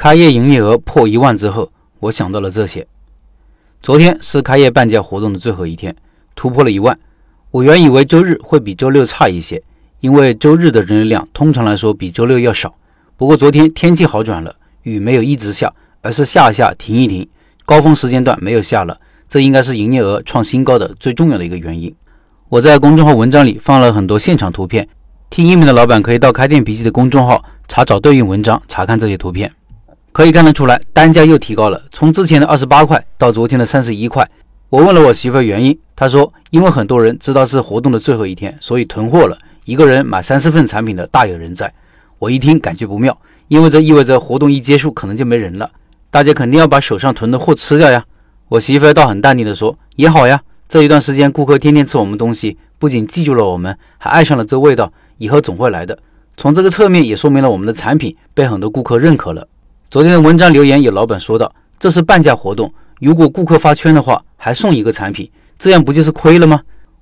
开业营业额破一万之后，我想到了这些。昨天是开业半价活动的最后一天，突破了一万。我原以为周日会比周六差一些，因为周日的人流量通常来说比周六要少。不过昨天天气好转了，雨没有一直下，而是下下停一停，高峰时间段没有下了。这应该是营业额创新高的最重要的一个原因。我在公众号文章里放了很多现场图片，听音频的老板可以到开店笔记的公众号查找对应文章，查看这些图片。可以看得出来，单价又提高了，从之前的二十八块到昨天的三十一块。我问了我媳妇原因，她说因为很多人知道是活动的最后一天，所以囤货了，一个人买三四份产品的大有人在。我一听感觉不妙，因为这意味着活动一结束可能就没人了，大家肯定要把手上囤的货吃掉呀。我媳妇倒很淡定的说，也好呀，这一段时间顾客天天吃我们东西，不仅记住了我们，还爱上了这味道，以后总会来的。从这个侧面也说明了我们的产品被很多顾客认可了。昨天的文章留言有老板说道：“这是半价活动，如果顾客发圈的话，还送一个产品，这样不就是亏了吗？”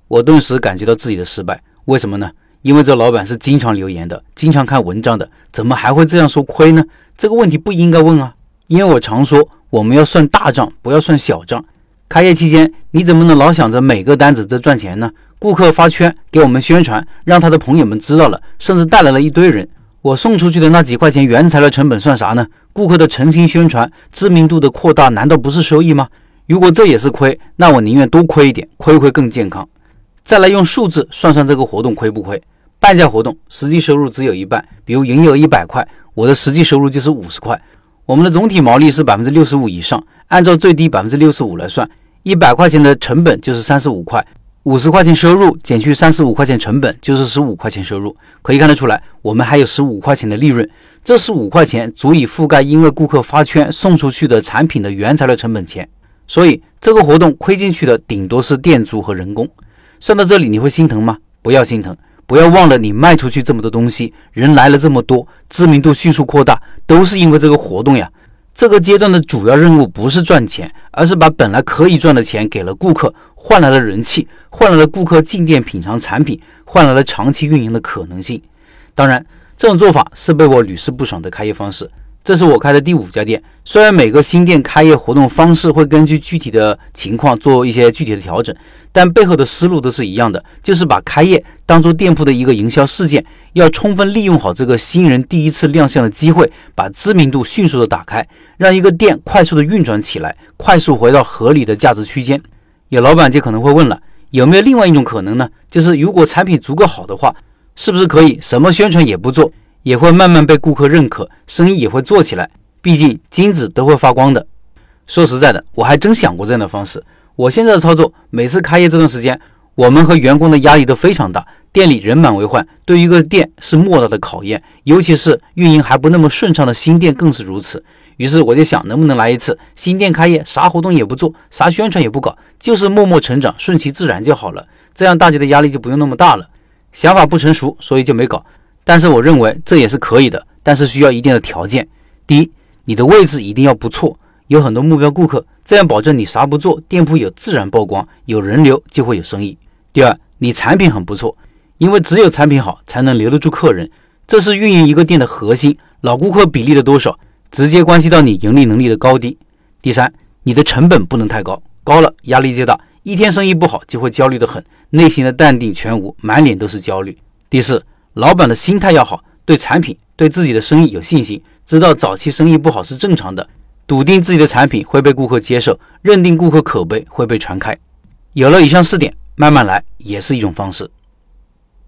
我顿时感觉到自己的失败。为什么呢？因为这老板是经常留言的，经常看文章的，怎么还会这样说亏呢？这个问题不应该问啊！因为我常说，我们要算大账，不要算小账。开业期间，你怎么能老想着每个单子在赚钱呢？顾客发圈给我们宣传，让他的朋友们知道了，甚至带来了一堆人。我送出去的那几块钱原材料成本算啥呢？顾客的诚心宣传、知名度的扩大，难道不是收益吗？如果这也是亏，那我宁愿多亏一点，亏亏更健康。再来用数字算算这个活动亏不亏？半价活动实际收入只有一半，比如营业额一百块，我的实际收入就是五十块。我们的总体毛利是百分之六十五以上，按照最低百分之六十五来算，一百块钱的成本就是三十五块。五十块钱收入减去三十五块钱成本，就是十五块钱收入。可以看得出来，我们还有十五块钱的利润。这十五块钱足以覆盖因为顾客发圈送出去的产品的原材料成本钱。所以这个活动亏进去的顶多是店租和人工。算到这里，你会心疼吗？不要心疼，不要忘了你卖出去这么多东西，人来了这么多，知名度迅速扩大，都是因为这个活动呀。这个阶段的主要任务不是赚钱，而是把本来可以赚的钱给了顾客，换来了人气，换来了顾客进店品尝产品，换来了长期运营的可能性。当然，这种做法是被我屡试不爽的开业方式。这是我开的第五家店，虽然每个新店开业活动方式会根据具体的情况做一些具体的调整，但背后的思路都是一样的，就是把开业当做店铺的一个营销事件，要充分利用好这个新人第一次亮相的机会，把知名度迅速的打开，让一个店快速的运转起来，快速回到合理的价值区间。有老板就可能会问了，有没有另外一种可能呢？就是如果产品足够好的话，是不是可以什么宣传也不做？也会慢慢被顾客认可，生意也会做起来。毕竟金子都会发光的。说实在的，我还真想过这样的方式。我现在的操作，每次开业这段时间，我们和员工的压力都非常大，店里人满为患，对于一个店是莫大的考验。尤其是运营还不那么顺畅的新店更是如此。于是我就想，能不能来一次新店开业，啥活动也不做，啥宣传也不搞，就是默默成长，顺其自然就好了。这样大家的压力就不用那么大了。想法不成熟，所以就没搞。但是我认为这也是可以的，但是需要一定的条件。第一，你的位置一定要不错，有很多目标顾客，这样保证你啥不做，店铺有自然曝光，有人流就会有生意。第二，你产品很不错，因为只有产品好，才能留得住客人，这是运营一个店的核心。老顾客比例的多少，直接关系到你盈利能力的高低。第三，你的成本不能太高，高了压力就大，一天生意不好就会焦虑的很，内心的淡定全无，满脸都是焦虑。第四。老板的心态要好，对产品、对自己的生意有信心，知道早期生意不好是正常的，笃定自己的产品会被顾客接受，认定顾客口碑会被传开。有了以上四点，慢慢来也是一种方式。